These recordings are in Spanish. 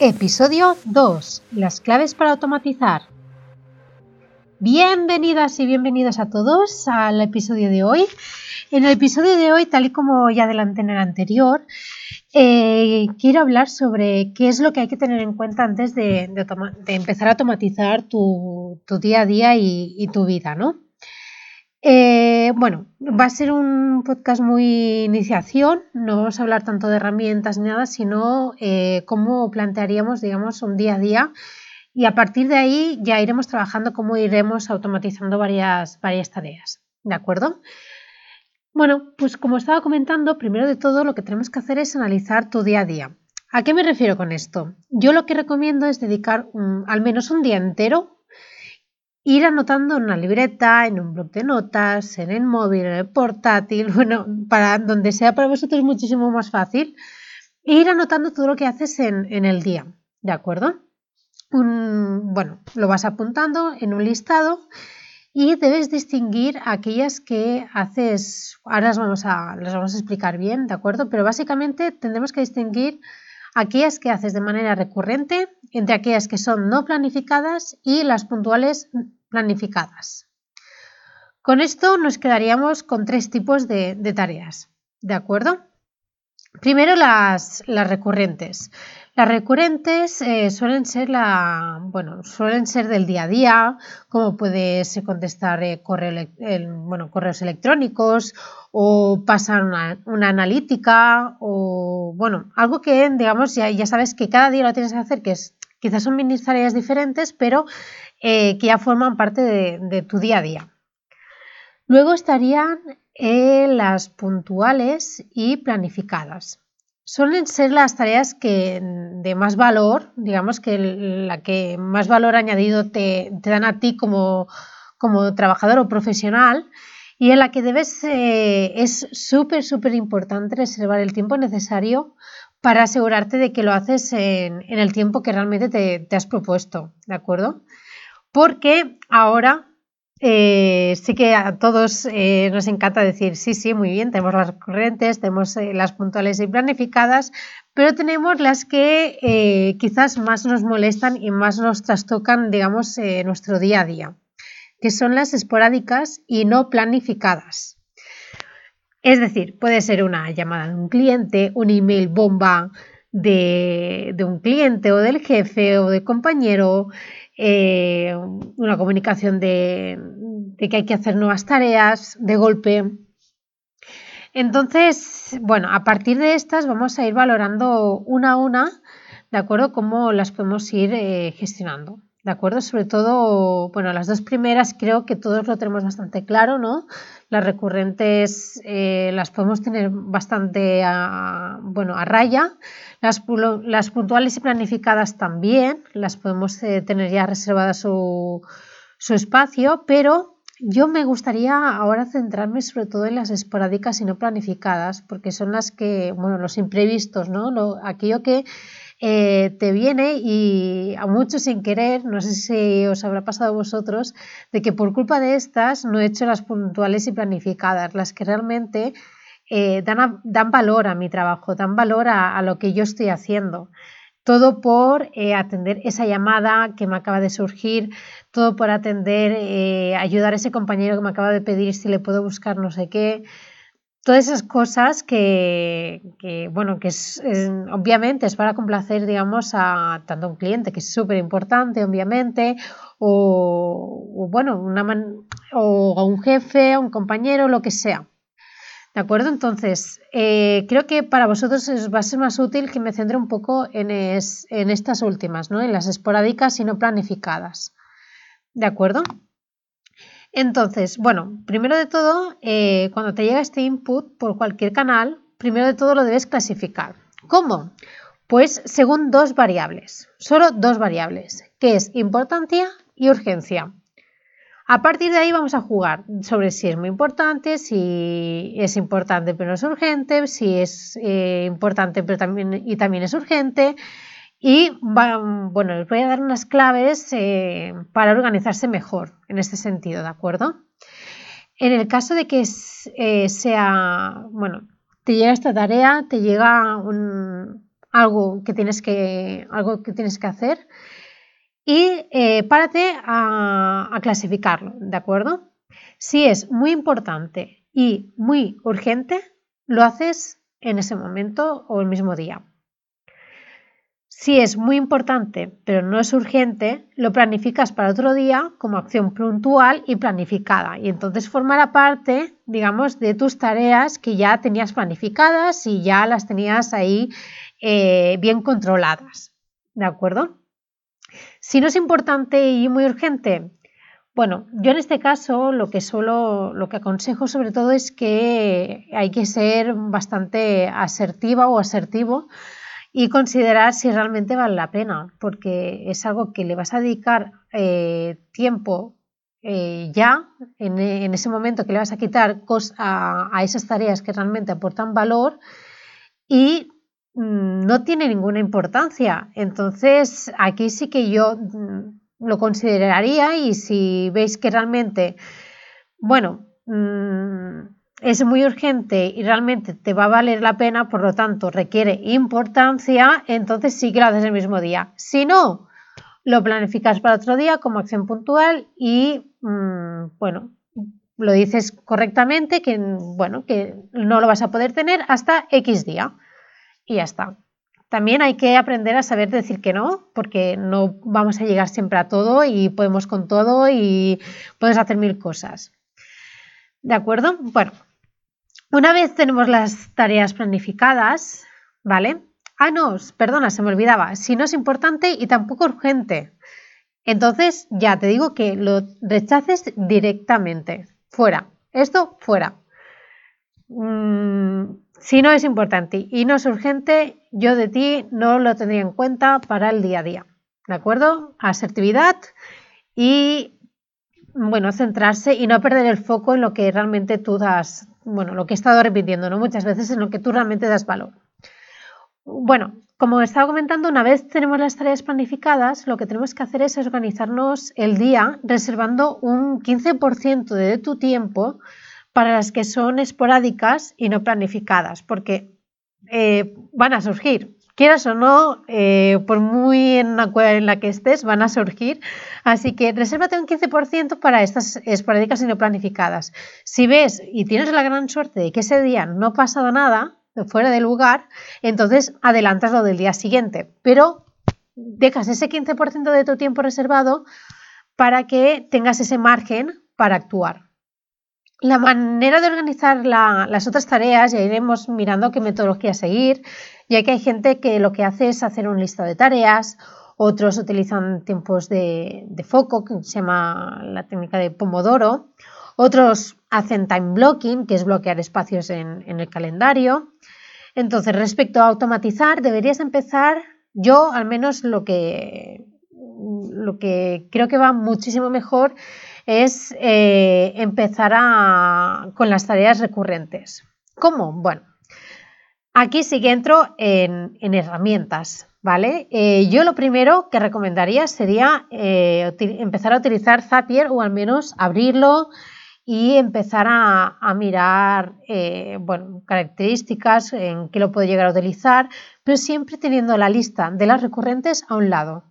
Episodio 2. Las claves para automatizar. Bienvenidas y bienvenidos a todos al episodio de hoy. En el episodio de hoy, tal y como ya adelanté en el anterior, eh, quiero hablar sobre qué es lo que hay que tener en cuenta antes de, empezar a automatizar tu, día a día y, tu vida, ¿no? Eh, bueno, va a ser un podcast muy iniciación, no vamos a hablar tanto de herramientas ni nada, sino eh, cómo plantearíamos, digamos, un día a día y a partir de ahí ya iremos trabajando cómo iremos automatizando varias, varias tareas, ¿de acuerdo? Bueno, pues como estaba comentando, primero de todo lo que tenemos que hacer es analizar tu día a día. ¿A qué me refiero con esto? Yo lo que recomiendo es dedicar al menos un día entero, ir anotando en una libreta, en un blog de notas, en el móvil, en el portátil, bueno, para donde sea para vosotros muchísimo más fácil, e ir anotando todo lo que haces en, en el día, ¿de acuerdo? Bueno, lo vas apuntando en un listado y debes distinguir aquellas que haces, ahora las vamos, a, las vamos a explicar bien, ¿de acuerdo? Pero básicamente tendremos que distinguir aquellas que haces de manera recurrente entre aquellas que son no planificadas y las puntuales planificadas. Con esto nos quedaríamos con tres tipos de, tareas, ¿de acuerdo? Primero las, las recurrentes. Las recurrentes eh, suelen ser la, bueno, suelen ser del día a día, como puedes contestar eh, bueno, correos electrónicos o pasar una, analítica o bueno, algo que digamos ya, ya sabes que cada día lo tienes que hacer, que es quizás son mini tareas diferentes, pero eh, que ya forman parte de, de, tu día a día. Luego estarían las puntuales y planificadas suelen ser las tareas que de más valor, digamos que la que más valor añadido te, dan a ti como, trabajador o profesional y en la que debes, eh, es súper, súper importante reservar el tiempo necesario para asegurarte de que lo haces en, el tiempo que realmente te, te has propuesto, ¿de acuerdo? Porque ahora eh, sí que a todos eh, nos encanta decir, sí, sí, muy bien, tenemos las recurrentes, tenemos eh, las puntuales y planificadas, pero tenemos las que quizás más nos molestan y más nos trastocan, digamos, nuestro día a día, que son las esporádicas y no planificadas. Es decir, puede ser una llamada de un cliente, un email bomba de, de un cliente o del jefe o del compañero, eh, una comunicación de, que hay que hacer nuevas tareas de golpe. Entonces, bueno, a partir de estas vamos a ir valorando una a una, ¿de acuerdo? Cómo las podemos ir eh, gestionando. ¿De acuerdo? Sobre todo, bueno, las dos primeras creo que todos lo tenemos bastante claro, ¿no? Las recurrentes eh, las podemos tener bastante a, bueno, a raya. Las, las, puntuales y planificadas también las podemos eh, tener ya reservadas su, su espacio, pero yo me gustaría ahora centrarme sobre todo en las esporádicas y no planificadas, porque son las que, bueno, los imprevistos, ¿no? Lo, aquello que eh, te viene y a muchos sin querer, no sé si os habrá pasado a vosotros, de que por culpa de estas no he hecho las puntuales y planificadas, las que realmente eh, dan, dan, valor a mi trabajo, dan valor a, lo que yo estoy haciendo. Todo por eh, atender esa llamada que me acaba de surgir, todo por atender, ayudar a ese compañero que me acaba de pedir si le puedo buscar no sé qué, todas esas cosas que, bueno, que es, obviamente es para complacer, digamos, a tanto a un cliente, que es súper importante, obviamente, o, bueno, una o a un jefe, a un compañero, lo que sea. ¿De acuerdo? Entonces, eh, creo que para vosotros va a ser más útil que me centre un poco en, en estas últimas, ¿no? En las esporádicas y no planificadas. ¿De acuerdo? Entonces, bueno, primero de todo, eh, cuando te llega este input por cualquier canal, primero de todo lo debes clasificar. ¿Cómo? Pues según dos variables, solo dos variables, que es importancia y urgencia. A partir de ahí vamos a jugar sobre si es muy importante, si es importante pero no es urgente, si es eh, importante pero también, y también es urgente, y bueno, les voy a dar unas claves eh, para organizarse mejor en este sentido, ¿de acuerdo? En el caso de que eh, sea, bueno, te llega esta tarea, te llega algo que tienes que, algo que, tienes que hacer y eh, párate a, a clasificarlo, ¿de acuerdo? Si es muy importante y muy urgente, lo haces en ese momento o el mismo día. Si es muy importante pero no es urgente, lo planificas para otro día como acción puntual y planificada y entonces formará parte, digamos, de tus tareas que ya tenías planificadas y ya las tenías ahí eh, bien controladas. ¿De acuerdo? Si no es importante y muy urgente, bueno, yo en este caso lo que solo, lo que aconsejo sobre todo es que hay que ser bastante asertiva o asertivo y considerar si realmente vale la pena, porque es algo que le vas a dedicar eh, tiempo eh, ya, en, ese momento que le vas a quitar a, a, esas tareas que realmente aportan valor y mm, no tiene ninguna importancia. Entonces, aquí sí que yo mm, lo consideraría y si veis que realmente, bueno, mm, es muy urgente y realmente te va a valer la pena, por lo tanto requiere importancia, entonces sí que lo haces el mismo día. Si no, lo planificas para otro día como acción puntual y, mm, bueno, lo dices correctamente que, bueno, que no lo vas a poder tener hasta X día y ya está. También hay que aprender a saber decir que no, porque no vamos a llegar siempre a todo y podemos con todo y puedes hacer mil cosas. ¿De acuerdo? Bueno, una vez tenemos las tareas planificadas, ¿vale? Ah, no, perdona, se me olvidaba. Si no es importante y tampoco urgente. Entonces, ya te digo que lo rechaces directamente. Fuera. Esto, fuera. Mm, si no es importante y no es urgente, yo de ti no lo tendría en cuenta para el día a día. ¿De acuerdo? Asertividad y, bueno, centrarse y no perder el foco en lo que realmente tú das, bueno, lo que he estado repitiendo, ¿no? Muchas veces en lo que tú realmente das valor. Bueno, como estaba comentando, una vez tenemos las tareas planificadas, lo que tenemos que hacer es organizarnos el día reservando un 15% de tu tiempo para las que son esporádicas y no planificadas, porque eh, van a surgir. Quieras o no, eh, por muy en la, en la que estés, van a surgir. Así que resérvate un 15% para estas esporádicas y no planificadas. Si ves y tienes la gran suerte de que ese día no ha pasado nada fuera del lugar, entonces adelantas lo del día siguiente. Pero dejas ese 15% de tu tiempo reservado para que tengas ese margen para actuar. La manera de organizar las otras tareas, ya iremos mirando qué metodología seguir, ya que hay gente que lo que hace es hacer un lista de tareas, otros utilizan tiempos de, foco, que se llama la técnica de Pomodoro, otros hacen time blocking, que es bloquear espacios en, el calendario. Entonces, respecto a automatizar, deberías empezar, yo al menos lo que, lo que creo que va muchísimo mejor es eh, empezar con las tareas recurrentes. ¿Cómo? Bueno, aquí sí que entro en, herramientas, ¿vale? Eh, yo lo primero que recomendaría sería eh, empezar a utilizar Zapier o al menos abrirlo y empezar a, mirar bueno, características en qué lo puedo llegar a utilizar, pero siempre teniendo la lista de las recurrentes a un lado,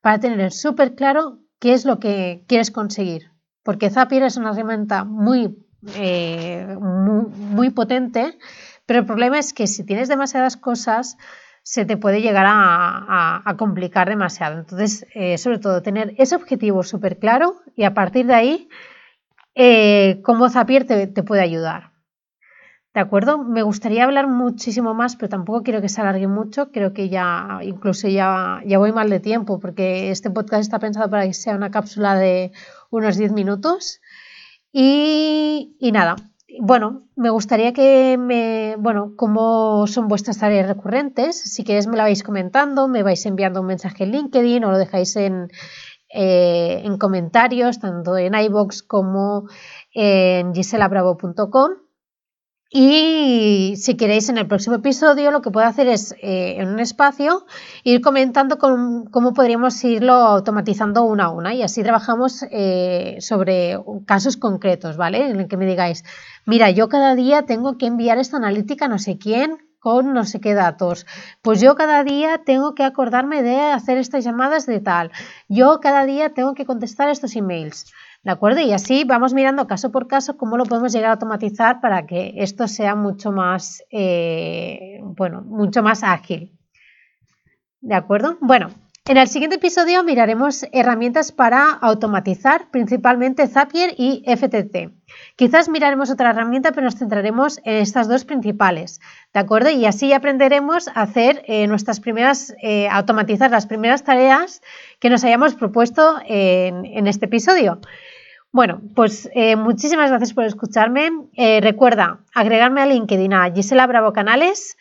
para tener súper claro qué es lo que quieres conseguir porque Zapier es una herramienta muy, eh, muy, potente, pero el problema es que si tienes demasiadas cosas, se te puede llegar a, complicar demasiado. Entonces, eh, sobre todo, tener ese objetivo súper claro y a partir de ahí, eh, cómo Zapier te, puede ayudar. ¿De acuerdo? Me gustaría hablar muchísimo más, pero tampoco quiero que se alargue mucho. Creo que ya, incluso ya, ya voy mal de tiempo, porque este podcast está pensado para que sea una cápsula de unos 10 minutos. Y, nada, bueno, me gustaría que me, bueno, cómo son vuestras tareas recurrentes. Si queréis me la vais comentando, me vais enviando un mensaje en LinkedIn o lo dejáis en, eh, en comentarios, tanto en iBox como en giselabravo.com. Y si queréis en el próximo episodio lo que puedo hacer es eh, en un espacio ir comentando cómo podríamos irlo automatizando una a una y así trabajamos eh, sobre casos concretos, ¿vale? En el que me digáis, mira, yo cada día tengo que enviar esta analítica a no sé quién con no sé qué datos. Pues yo cada día tengo que acordarme de hacer estas llamadas de tal. Yo cada día tengo que contestar estos emails. ¿De acuerdo? Y así vamos mirando caso por caso cómo lo podemos llegar a automatizar para que esto sea mucho más, eh, bueno, mucho más ágil. ¿De acuerdo? Bueno, en el siguiente episodio miraremos herramientas para automatizar, principalmente Zapier y FTT. Quizás miraremos otra herramienta, pero nos centraremos en estas dos principales, ¿de acuerdo? Y así aprenderemos a hacer eh, nuestras primeras, eh, automatizar las primeras tareas que nos hayamos propuesto en, este episodio. Bueno, pues eh, muchísimas gracias por escucharme. recuerda agregarme a LinkedIn a Gisela Bravo Canales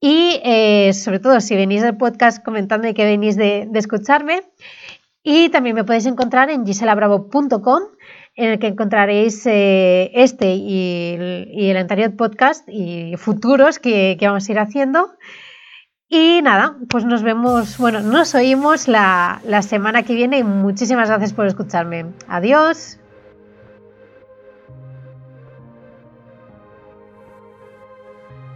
y eh, sobre todo si venís del podcast comentando que venís de, escucharme. Y también me podéis encontrar en giselabravo.com en el que encontraréis eh, este y el, anterior podcast y futuros que, vamos a ir haciendo. Y nada, pues nos vemos, bueno, nos oímos la, la semana que viene y muchísimas gracias por escucharme. Adiós.